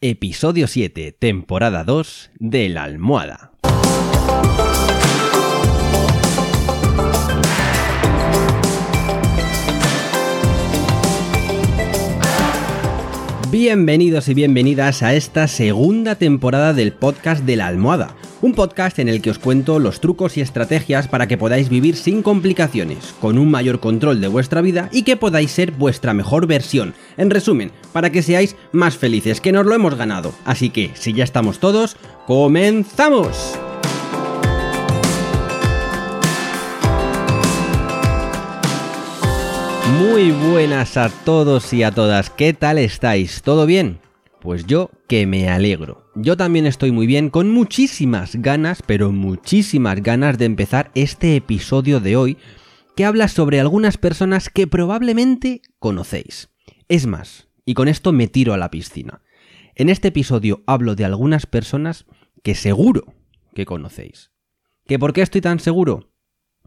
Episodio 7, temporada 2 de La Almohada. Bienvenidos y bienvenidas a esta segunda temporada del podcast de la almohada, un podcast en el que os cuento los trucos y estrategias para que podáis vivir sin complicaciones, con un mayor control de vuestra vida y que podáis ser vuestra mejor versión. En resumen, para que seáis más felices, que nos lo hemos ganado. Así que, si ya estamos todos, ¡comenzamos! Muy buenas a todos y a todas, ¿qué tal estáis? ¿Todo bien? Pues yo que me alegro. Yo también estoy muy bien, con muchísimas ganas, pero muchísimas ganas de empezar este episodio de hoy que habla sobre algunas personas que probablemente conocéis. Es más, y con esto me tiro a la piscina. En este episodio hablo de algunas personas que seguro que conocéis. ¿Que por qué estoy tan seguro?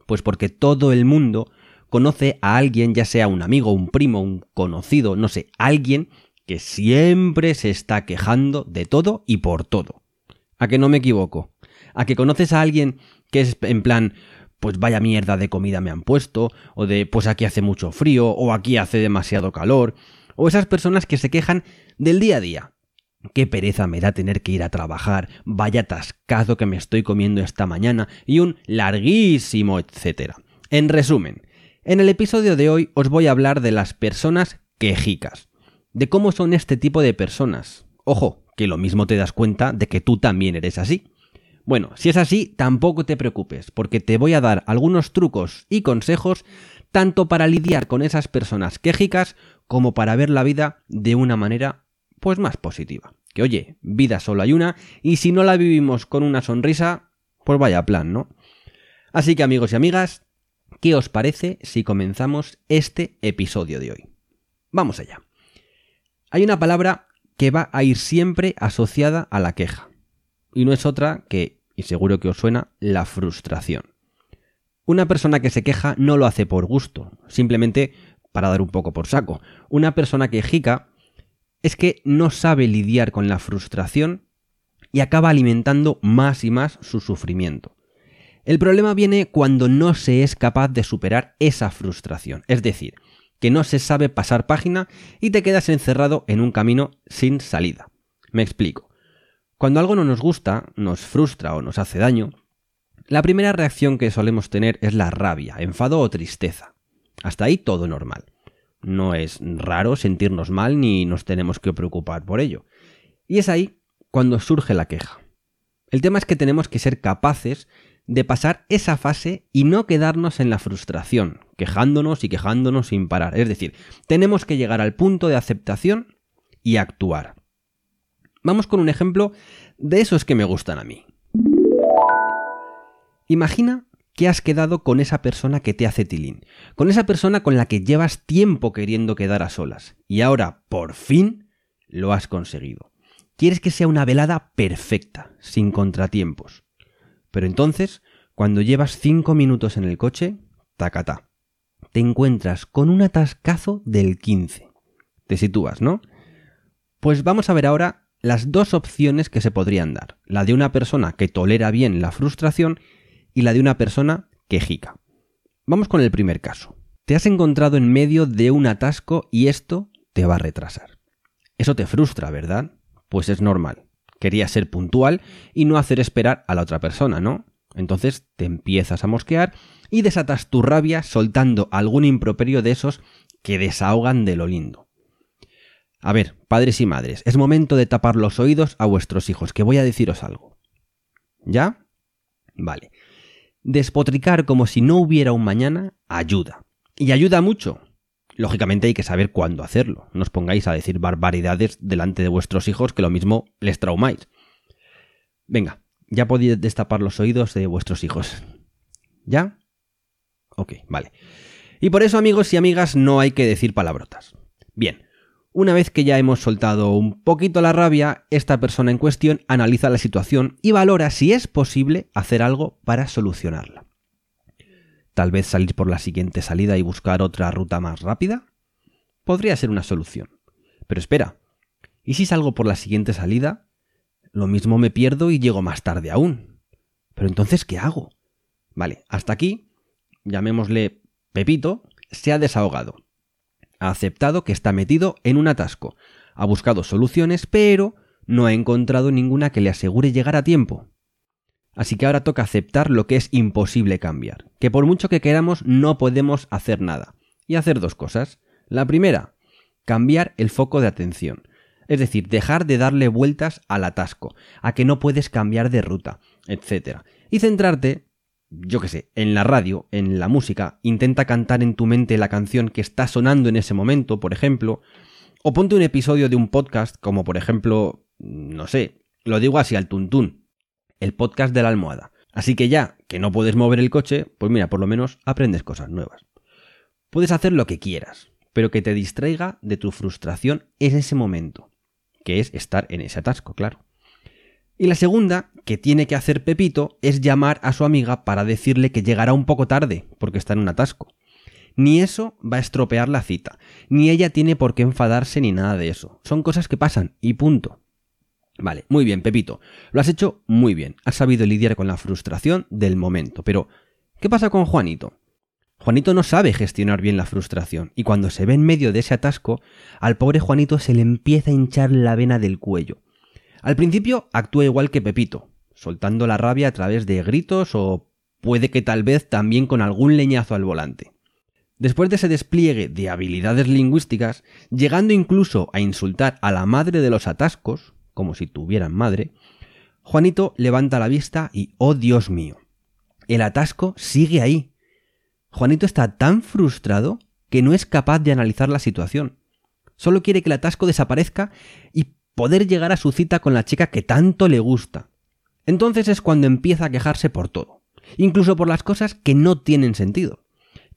Pues porque todo el mundo conoce a alguien, ya sea un amigo, un primo, un conocido, no sé, alguien que siempre se está quejando de todo y por todo. ¿A que no me equivoco? ¿A que conoces a alguien que es en plan, pues vaya mierda de comida me han puesto, o de pues aquí hace mucho frío, o aquí hace demasiado calor, o esas personas que se quejan del día a día? Qué pereza me da tener que ir a trabajar, vaya tascado que me estoy comiendo esta mañana, y un larguísimo etcétera. En resumen, en el episodio de hoy os voy a hablar de las personas quejicas, de cómo son este tipo de personas. Ojo, que lo mismo te das cuenta de que tú también eres así. Bueno, si es así, tampoco te preocupes, porque te voy a dar algunos trucos y consejos tanto para lidiar con esas personas quejicas como para ver la vida de una manera pues más positiva. Que oye, vida solo hay una y si no la vivimos con una sonrisa, pues vaya plan, ¿no? Así que amigos y amigas, ¿Qué os parece si comenzamos este episodio de hoy? Vamos allá. Hay una palabra que va a ir siempre asociada a la queja. Y no es otra que, y seguro que os suena, la frustración. Una persona que se queja no lo hace por gusto, simplemente para dar un poco por saco. Una persona quejica es que no sabe lidiar con la frustración y acaba alimentando más y más su sufrimiento. El problema viene cuando no se es capaz de superar esa frustración, es decir, que no se sabe pasar página y te quedas encerrado en un camino sin salida. Me explico. Cuando algo no nos gusta, nos frustra o nos hace daño, la primera reacción que solemos tener es la rabia, enfado o tristeza. Hasta ahí todo normal. No es raro sentirnos mal ni nos tenemos que preocupar por ello. Y es ahí cuando surge la queja. El tema es que tenemos que ser capaces de pasar esa fase y no quedarnos en la frustración, quejándonos y quejándonos sin parar. Es decir, tenemos que llegar al punto de aceptación y actuar. Vamos con un ejemplo de esos que me gustan a mí. Imagina que has quedado con esa persona que te hace tilín, con esa persona con la que llevas tiempo queriendo quedar a solas, y ahora, por fin, lo has conseguido. Quieres que sea una velada perfecta, sin contratiempos. Pero entonces, cuando llevas cinco minutos en el coche, tacata, te encuentras con un atascazo del 15. Te sitúas, ¿no? Pues vamos a ver ahora las dos opciones que se podrían dar. La de una persona que tolera bien la frustración y la de una persona quejica. Vamos con el primer caso. Te has encontrado en medio de un atasco y esto te va a retrasar. Eso te frustra, ¿verdad? Pues es normal. Querías ser puntual y no hacer esperar a la otra persona, ¿no? Entonces te empiezas a mosquear y desatas tu rabia soltando algún improperio de esos que desahogan de lo lindo. A ver, padres y madres, es momento de tapar los oídos a vuestros hijos, que voy a deciros algo. ¿Ya? Vale. Despotricar como si no hubiera un mañana ayuda. Y ayuda mucho. Lógicamente hay que saber cuándo hacerlo. No os pongáis a decir barbaridades delante de vuestros hijos que lo mismo les traumáis. Venga, ya podéis destapar los oídos de vuestros hijos. ¿Ya? Ok, vale. Y por eso, amigos y amigas, no hay que decir palabrotas. Bien, una vez que ya hemos soltado un poquito la rabia, esta persona en cuestión analiza la situación y valora si es posible hacer algo para solucionarla. Tal vez salir por la siguiente salida y buscar otra ruta más rápida. Podría ser una solución. Pero espera, ¿Y si salgo por la siguiente salida? Lo mismo me pierdo y llego más tarde aún. Pero entonces, ¿qué hago? Vale, hasta aquí, llamémosle Pepito, se ha desahogado. Ha aceptado que está metido en un atasco. Ha buscado soluciones, pero no ha encontrado ninguna que le asegure llegar a tiempo. Así que ahora toca aceptar lo que es imposible cambiar, que por mucho que queramos no podemos hacer nada. Y hacer dos cosas. La primera, cambiar el foco de atención. Es decir, dejar de darle vueltas al atasco, a que no puedes cambiar de ruta, etc. Y centrarte, yo qué sé, en la radio, en la música, intenta cantar en tu mente la canción que está sonando en ese momento, por ejemplo, o ponte un episodio de un podcast, como por ejemplo, no sé, lo digo así al tuntún, el podcast de la almohada. Así que ya que no puedes mover el coche, pues mira, por lo menos aprendes cosas nuevas. Puedes hacer lo que quieras, pero que te distraiga de tu frustración en ese momento, que es estar en ese atasco, claro. Y la segunda que tiene que hacer Pepito es llamar a su amiga para decirle que llegará un poco tarde, porque está en un atasco. Ni eso va a estropear la cita, ni ella tiene por qué enfadarse ni nada de eso. Son cosas que pasan y punto. Vale, muy bien, Pepito. Lo has hecho muy bien. Has sabido lidiar con la frustración del momento. Pero, ¿qué pasa con Juanito? Juanito no sabe gestionar bien la frustración y cuando se ve en medio de ese atasco, al pobre Juanito se le empieza a hinchar la vena del cuello. Al principio actúa igual que Pepito, soltando la rabia a través de gritos o puede que tal vez también con algún leñazo al volante. Después de ese despliegue de habilidades lingüísticas, llegando incluso a insultar a la madre de los atascos, como si tuvieran madre, Juanito levanta la vista y, oh Dios mío, el atasco sigue ahí, Juanito está tan frustrado que no es capaz de analizar la situación. Solo quiere que el atasco desaparezca y poder llegar a su cita con la chica que tanto le gusta. Entonces es cuando empieza a quejarse por todo, incluso por las cosas que no tienen sentido.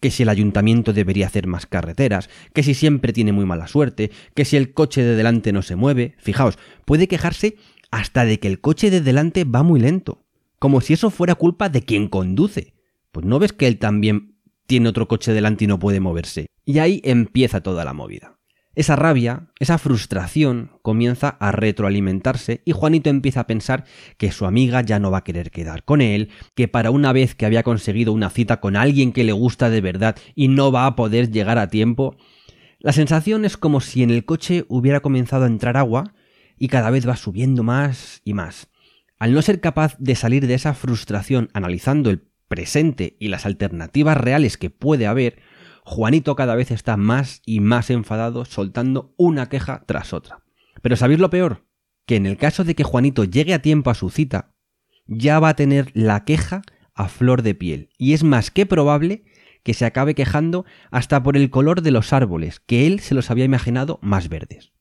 Que si el ayuntamiento debería hacer más carreteras, que si siempre tiene muy mala suerte, que si el coche de delante no se mueve. Fijaos, puede quejarse hasta de que el coche de delante va muy lento, como si eso fuera culpa de quien conduce. Pues no ves que él también tiene otro coche delante y no puede moverse. Y ahí empieza toda la movida. Esa rabia, esa frustración comienza a retroalimentarse y Juanito empieza a pensar que su amiga ya no va a querer quedar con él, que para una vez que había conseguido una cita con alguien que le gusta de verdad y no va a poder llegar a tiempo, la sensación es como si en el coche hubiera comenzado a entrar agua y cada vez va subiendo más y más. Al no ser capaz de salir de esa frustración analizando el presente y las alternativas reales que puede haber, Juanito cada vez está más y más enfadado soltando una queja tras otra. Pero ¿sabéis lo peor? Que en el caso de que Juanito llegue a tiempo a su cita, ya va a tener la queja a flor de piel. Y es más que probable que se acabe quejando hasta por el color de los árboles, que él se los había imaginado más verdes.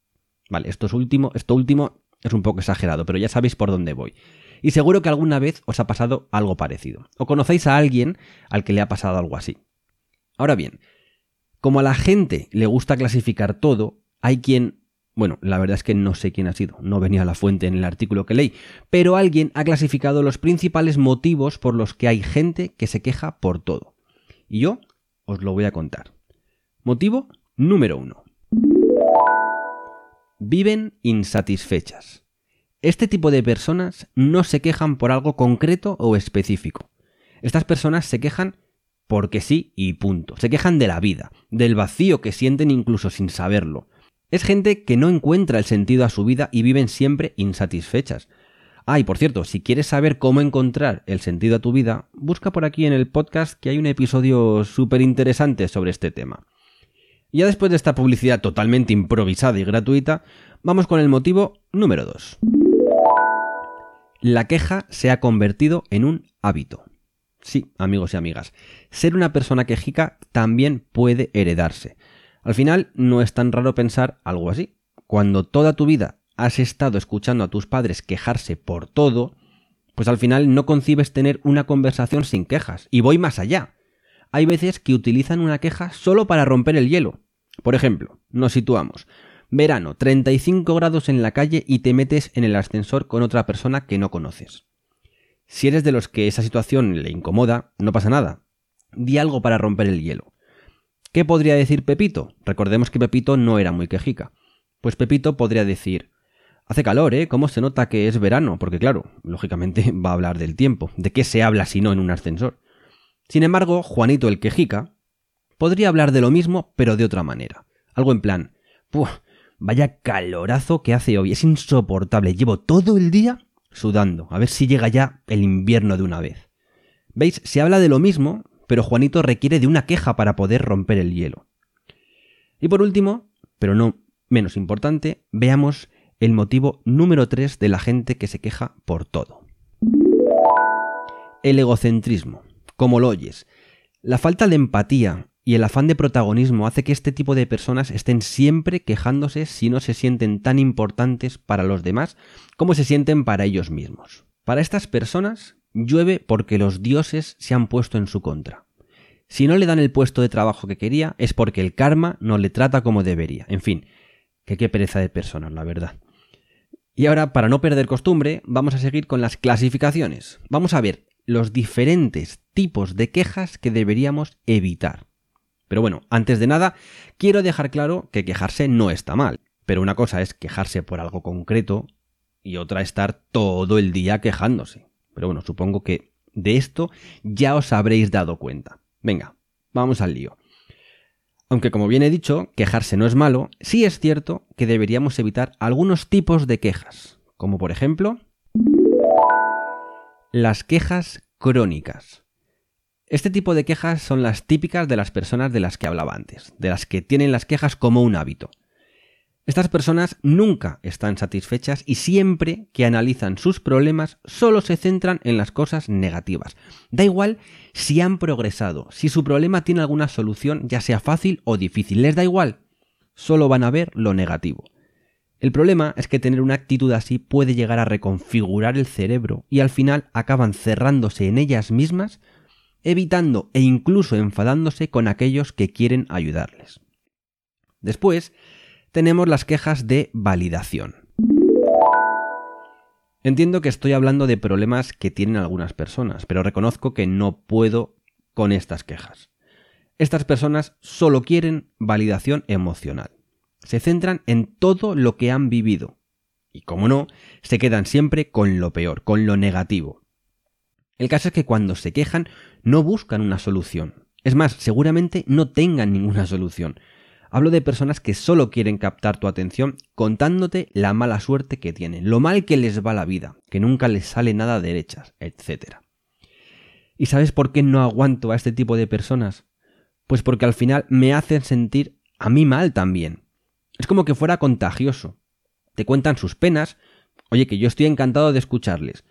Vale, esto, es último, esto último es un poco exagerado, pero ya sabéis por dónde voy. Y seguro que alguna vez os ha pasado algo parecido. O conocéis a alguien al que le ha pasado algo así. Ahora bien, como a la gente le gusta clasificar todo, hay quien... Bueno, la verdad es que no sé quién ha sido, no venía la fuente en el artículo que leí, pero alguien ha clasificado los principales motivos por los que hay gente que se queja por todo. Y yo os lo voy a contar. Motivo número uno. Viven insatisfechas. Este tipo de personas no se quejan por algo concreto o específico. Estas personas se quejan porque sí y punto. Se quejan de la vida, del vacío que sienten incluso sin saberlo. Es gente que no encuentra el sentido a su vida y viven siempre insatisfechas. Ah, y por cierto, si quieres saber cómo encontrar el sentido a tu vida, busca por aquí en el podcast que hay un episodio súper interesante sobre este tema. Ya después de esta publicidad totalmente improvisada y gratuita, vamos con el motivo número 2 la queja se ha convertido en un hábito. Sí, amigos y amigas, ser una persona quejica también puede heredarse. Al final, no es tan raro pensar algo así. Cuando toda tu vida has estado escuchando a tus padres quejarse por todo, pues al final no concibes tener una conversación sin quejas. Y voy más allá. Hay veces que utilizan una queja solo para romper el hielo. Por ejemplo, nos situamos. Verano, 35 grados en la calle y te metes en el ascensor con otra persona que no conoces. Si eres de los que esa situación le incomoda, no pasa nada. Di algo para romper el hielo. ¿Qué podría decir Pepito? Recordemos que Pepito no era muy quejica. Pues Pepito podría decir, Hace calor, ¿eh? ¿Cómo se nota que es verano? Porque claro, lógicamente va a hablar del tiempo. ¿De qué se habla si no en un ascensor? Sin embargo, Juanito el quejica podría hablar de lo mismo, pero de otra manera. Algo en plan, ¡Puh! Vaya calorazo que hace hoy, es insoportable. Llevo todo el día sudando. A ver si llega ya el invierno de una vez. ¿Veis? Se habla de lo mismo, pero Juanito requiere de una queja para poder romper el hielo. Y por último, pero no menos importante, veamos el motivo número 3 de la gente que se queja por todo. El egocentrismo, como lo oyes. La falta de empatía y el afán de protagonismo hace que este tipo de personas estén siempre quejándose si no se sienten tan importantes para los demás como se sienten para ellos mismos. Para estas personas llueve porque los dioses se han puesto en su contra. Si no le dan el puesto de trabajo que quería es porque el karma no le trata como debería. En fin, que qué pereza de personas, la verdad. Y ahora, para no perder costumbre, vamos a seguir con las clasificaciones. Vamos a ver los diferentes tipos de quejas que deberíamos evitar. Pero bueno, antes de nada, quiero dejar claro que quejarse no está mal. Pero una cosa es quejarse por algo concreto y otra estar todo el día quejándose. Pero bueno, supongo que de esto ya os habréis dado cuenta. Venga, vamos al lío. Aunque como bien he dicho, quejarse no es malo, sí es cierto que deberíamos evitar algunos tipos de quejas, como por ejemplo las quejas crónicas. Este tipo de quejas son las típicas de las personas de las que hablaba antes, de las que tienen las quejas como un hábito. Estas personas nunca están satisfechas y siempre que analizan sus problemas solo se centran en las cosas negativas. Da igual si han progresado, si su problema tiene alguna solución, ya sea fácil o difícil, les da igual. Solo van a ver lo negativo. El problema es que tener una actitud así puede llegar a reconfigurar el cerebro y al final acaban cerrándose en ellas mismas evitando e incluso enfadándose con aquellos que quieren ayudarles. Después, tenemos las quejas de validación. Entiendo que estoy hablando de problemas que tienen algunas personas, pero reconozco que no puedo con estas quejas. Estas personas solo quieren validación emocional. Se centran en todo lo que han vivido. Y como no, se quedan siempre con lo peor, con lo negativo. El caso es que cuando se quejan no buscan una solución. Es más, seguramente no tengan ninguna solución. Hablo de personas que solo quieren captar tu atención contándote la mala suerte que tienen, lo mal que les va la vida, que nunca les sale nada derechas, etc. ¿Y sabes por qué no aguanto a este tipo de personas? Pues porque al final me hacen sentir a mí mal también. Es como que fuera contagioso. Te cuentan sus penas, oye que yo estoy encantado de escucharles,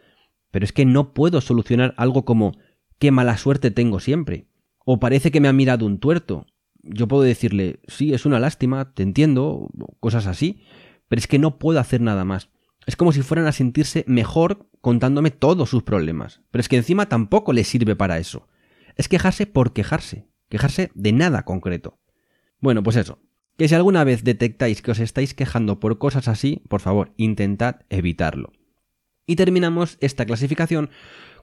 pero es que no puedo solucionar algo como qué mala suerte tengo siempre. O parece que me ha mirado un tuerto. Yo puedo decirle, sí, es una lástima, te entiendo, cosas así, pero es que no puedo hacer nada más. Es como si fueran a sentirse mejor contándome todos sus problemas. Pero es que encima tampoco les sirve para eso. Es quejarse por quejarse, quejarse de nada concreto. Bueno, pues eso, que si alguna vez detectáis que os estáis quejando por cosas así, por favor, intentad evitarlo. Y terminamos esta clasificación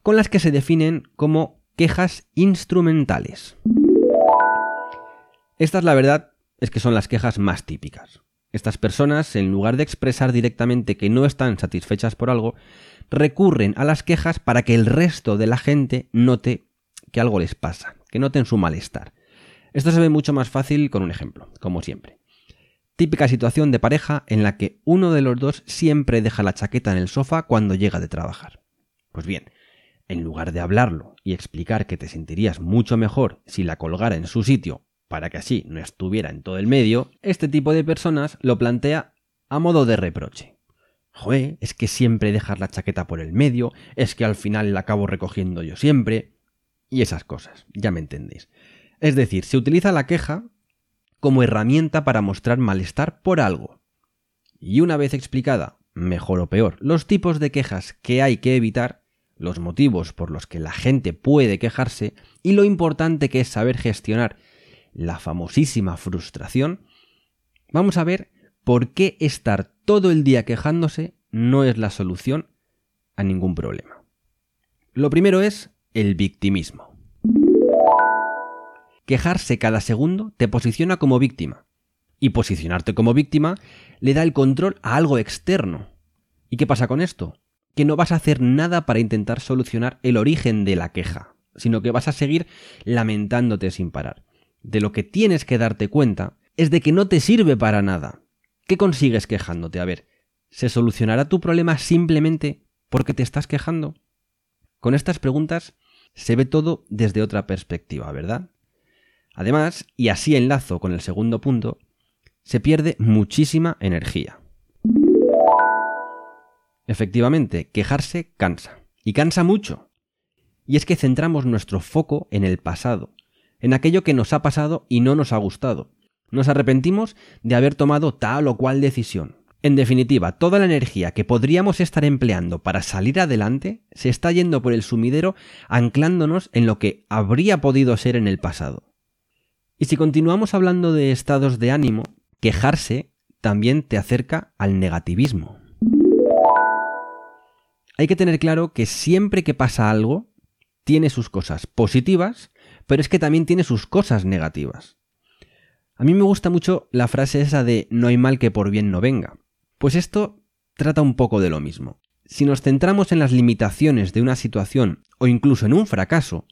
con las que se definen como quejas instrumentales. Estas, la verdad, es que son las quejas más típicas. Estas personas, en lugar de expresar directamente que no están satisfechas por algo, recurren a las quejas para que el resto de la gente note que algo les pasa, que noten su malestar. Esto se ve mucho más fácil con un ejemplo, como siempre. Típica situación de pareja en la que uno de los dos siempre deja la chaqueta en el sofá cuando llega de trabajar. Pues bien, en lugar de hablarlo y explicar que te sentirías mucho mejor si la colgara en su sitio para que así no estuviera en todo el medio, este tipo de personas lo plantea a modo de reproche. Joder, es que siempre dejas la chaqueta por el medio, es que al final la acabo recogiendo yo siempre, y esas cosas, ya me entendéis. Es decir, se utiliza la queja como herramienta para mostrar malestar por algo. Y una vez explicada, mejor o peor, los tipos de quejas que hay que evitar, los motivos por los que la gente puede quejarse y lo importante que es saber gestionar la famosísima frustración, vamos a ver por qué estar todo el día quejándose no es la solución a ningún problema. Lo primero es el victimismo. Quejarse cada segundo te posiciona como víctima. Y posicionarte como víctima le da el control a algo externo, ¿Y qué pasa con esto? Que no vas a hacer nada para intentar solucionar el origen de la queja, sino que vas a seguir lamentándote sin parar. De lo que tienes que darte cuenta es de que no te sirve para nada. ¿Qué consigues quejándote? A ver, ¿se solucionará tu problema simplemente porque te estás quejando? Con estas preguntas se ve todo desde otra perspectiva, ¿verdad? Además, y así enlazo con el segundo punto, se pierde muchísima energía. Efectivamente, quejarse cansa. Y cansa mucho. Y es que centramos nuestro foco en el pasado, en aquello que nos ha pasado y no nos ha gustado. Nos arrepentimos de haber tomado tal o cual decisión. En definitiva, toda la energía que podríamos estar empleando para salir adelante se está yendo por el sumidero anclándonos en lo que habría podido ser en el pasado. Y si continuamos hablando de estados de ánimo, quejarse también te acerca al negativismo. Hay que tener claro que siempre que pasa algo, tiene sus cosas positivas, pero es que también tiene sus cosas negativas. A mí me gusta mucho la frase esa de no hay mal que por bien no venga. Pues esto trata un poco de lo mismo. Si nos centramos en las limitaciones de una situación o incluso en un fracaso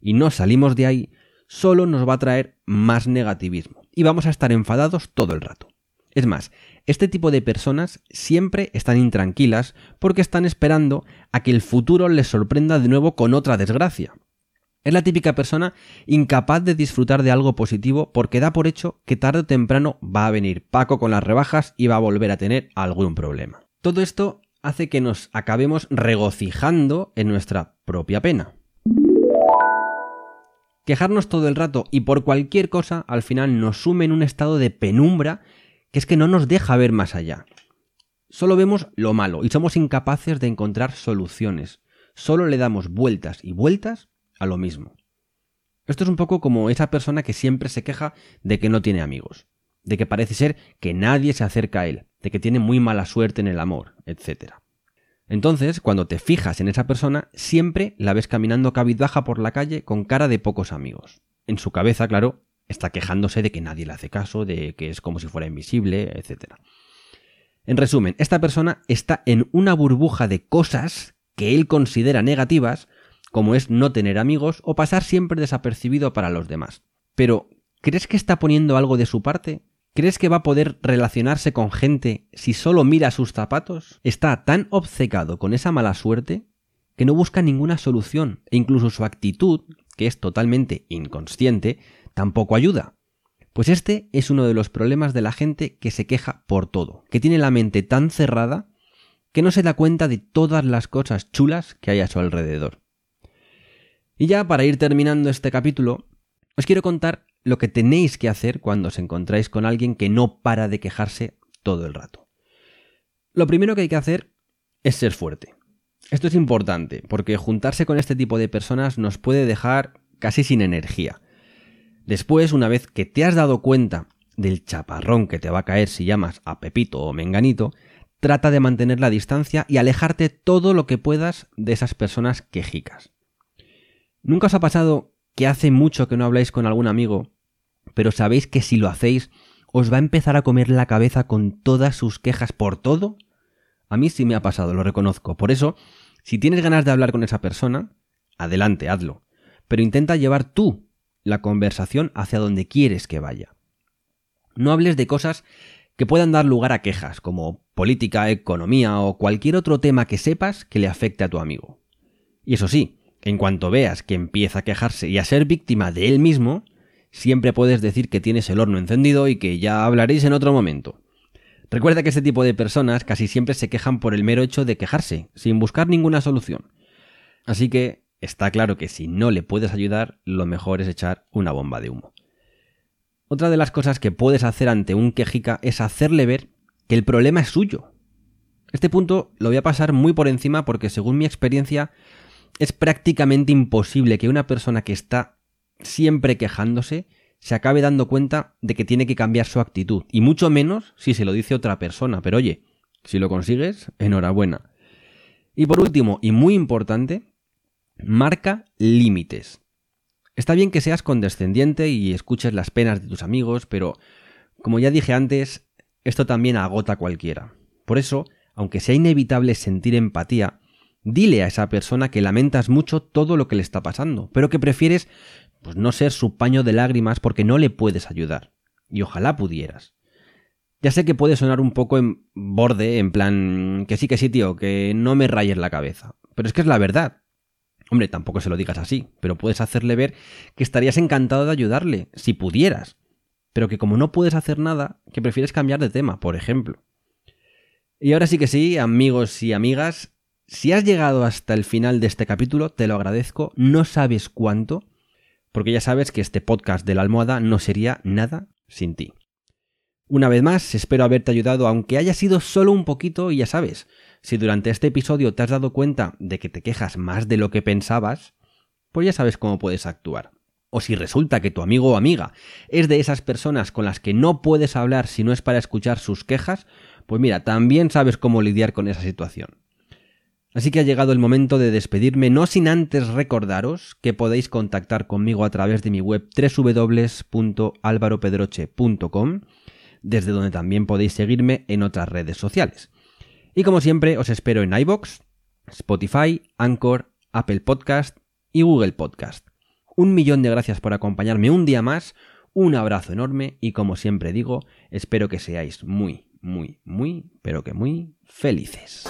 y no salimos de ahí, solo nos va a traer más negativismo y vamos a estar enfadados todo el rato. Es más, este tipo de personas siempre están intranquilas porque están esperando a que el futuro les sorprenda de nuevo con otra desgracia. Es la típica persona incapaz de disfrutar de algo positivo porque da por hecho que tarde o temprano va a venir Paco con las rebajas y va a volver a tener algún problema. Todo esto hace que nos acabemos regocijando en nuestra propia pena. Quejarnos todo el rato y por cualquier cosa al final nos sume en un estado de penumbra que es que no nos deja ver más allá. Solo vemos lo malo y somos incapaces de encontrar soluciones. Solo le damos vueltas y vueltas a lo mismo. Esto es un poco como esa persona que siempre se queja de que no tiene amigos, de que parece ser que nadie se acerca a él, de que tiene muy mala suerte en el amor, etc. Entonces, cuando te fijas en esa persona, siempre la ves caminando cabizbaja por la calle con cara de pocos amigos. En su cabeza, claro, está quejándose de que nadie le hace caso, de que es como si fuera invisible, etc. En resumen, esta persona está en una burbuja de cosas que él considera negativas como es no tener amigos o pasar siempre desapercibido para los demás. Pero, ¿crees que está poniendo algo de su parte? ¿Crees que va a poder relacionarse con gente si solo mira sus zapatos? Está tan obcecado con esa mala suerte que no busca ninguna solución e incluso su actitud, que es totalmente inconsciente, tampoco ayuda. Pues este es uno de los problemas de la gente que se queja por todo, que tiene la mente tan cerrada que no se da cuenta de todas las cosas chulas que hay a su alrededor. Y ya para ir terminando este capítulo, os quiero contar lo que tenéis que hacer cuando os encontráis con alguien que no para de quejarse todo el rato. Lo primero que hay que hacer es ser fuerte. Esto es importante, porque juntarse con este tipo de personas nos puede dejar casi sin energía. Después, una vez que te has dado cuenta del chaparrón que te va a caer si llamas a Pepito o Menganito, trata de mantener la distancia y alejarte todo lo que puedas de esas personas quejicas. ¿Nunca os ha pasado que hace mucho que no habláis con algún amigo, pero sabéis que si lo hacéis os va a empezar a comer la cabeza con todas sus quejas por todo? A mí sí me ha pasado, lo reconozco. Por eso, si tienes ganas de hablar con esa persona, adelante, hazlo. Pero intenta llevar tú la conversación hacia donde quieres que vaya. No hables de cosas que puedan dar lugar a quejas, como política, economía o cualquier otro tema que sepas que le afecte a tu amigo. Y eso sí, en cuanto veas que empieza a quejarse y a ser víctima de él mismo, siempre puedes decir que tienes el horno encendido y que ya hablaréis en otro momento. Recuerda que este tipo de personas casi siempre se quejan por el mero hecho de quejarse, sin buscar ninguna solución. Así que está claro que si no le puedes ayudar, lo mejor es echar una bomba de humo. Otra de las cosas que puedes hacer ante un quejica es hacerle ver que el problema es suyo. Este punto lo voy a pasar muy por encima porque según mi experiencia es prácticamente imposible que una persona que está siempre quejándose se acabe dando cuenta de que tiene que cambiar su actitud, y mucho menos si se lo dice otra persona, pero oye, si lo consigues, enhorabuena. Y por último, y muy importante, marca límites. Está bien que seas condescendiente y escuches las penas de tus amigos, pero como ya dije antes, esto también agota a cualquiera. Por eso, aunque sea inevitable sentir empatía, dile a esa persona que lamentas mucho todo lo que le está pasando, pero que prefieres pues no ser su paño de lágrimas porque no le puedes ayudar. Y ojalá pudieras. Ya sé que puede sonar un poco en borde, en plan, que sí, que sí, tío, que no me rayes la cabeza. Pero es que es la verdad. Hombre, tampoco se lo digas así, pero puedes hacerle ver que estarías encantado de ayudarle, si pudieras. Pero que como no puedes hacer nada, que prefieres cambiar de tema, por ejemplo. Y ahora sí que sí, amigos y amigas, si has llegado hasta el final de este capítulo, te lo agradezco, no sabes cuánto, porque ya sabes que este podcast de la almohada no sería nada sin ti. Una vez más, espero haberte ayudado, aunque haya sido solo un poquito, y ya sabes, si durante este episodio te has dado cuenta de que te quejas más de lo que pensabas, pues ya sabes cómo puedes actuar. O si resulta que tu amigo o amiga es de esas personas con las que no puedes hablar si no es para escuchar sus quejas, pues mira, también sabes cómo lidiar con esa situación. Así que ha llegado el momento de despedirme, no sin antes recordaros que podéis contactar conmigo a través de mi web www.alvaropedroche.com desde donde también podéis seguirme en otras redes sociales. Y como siempre, os espero en iBox, Spotify, Anchor, Apple Podcast y Google Podcast. Un millón de gracias por acompañarme un día más, un abrazo enorme y como siempre digo, espero que seáis muy, muy, muy, pero que muy felices.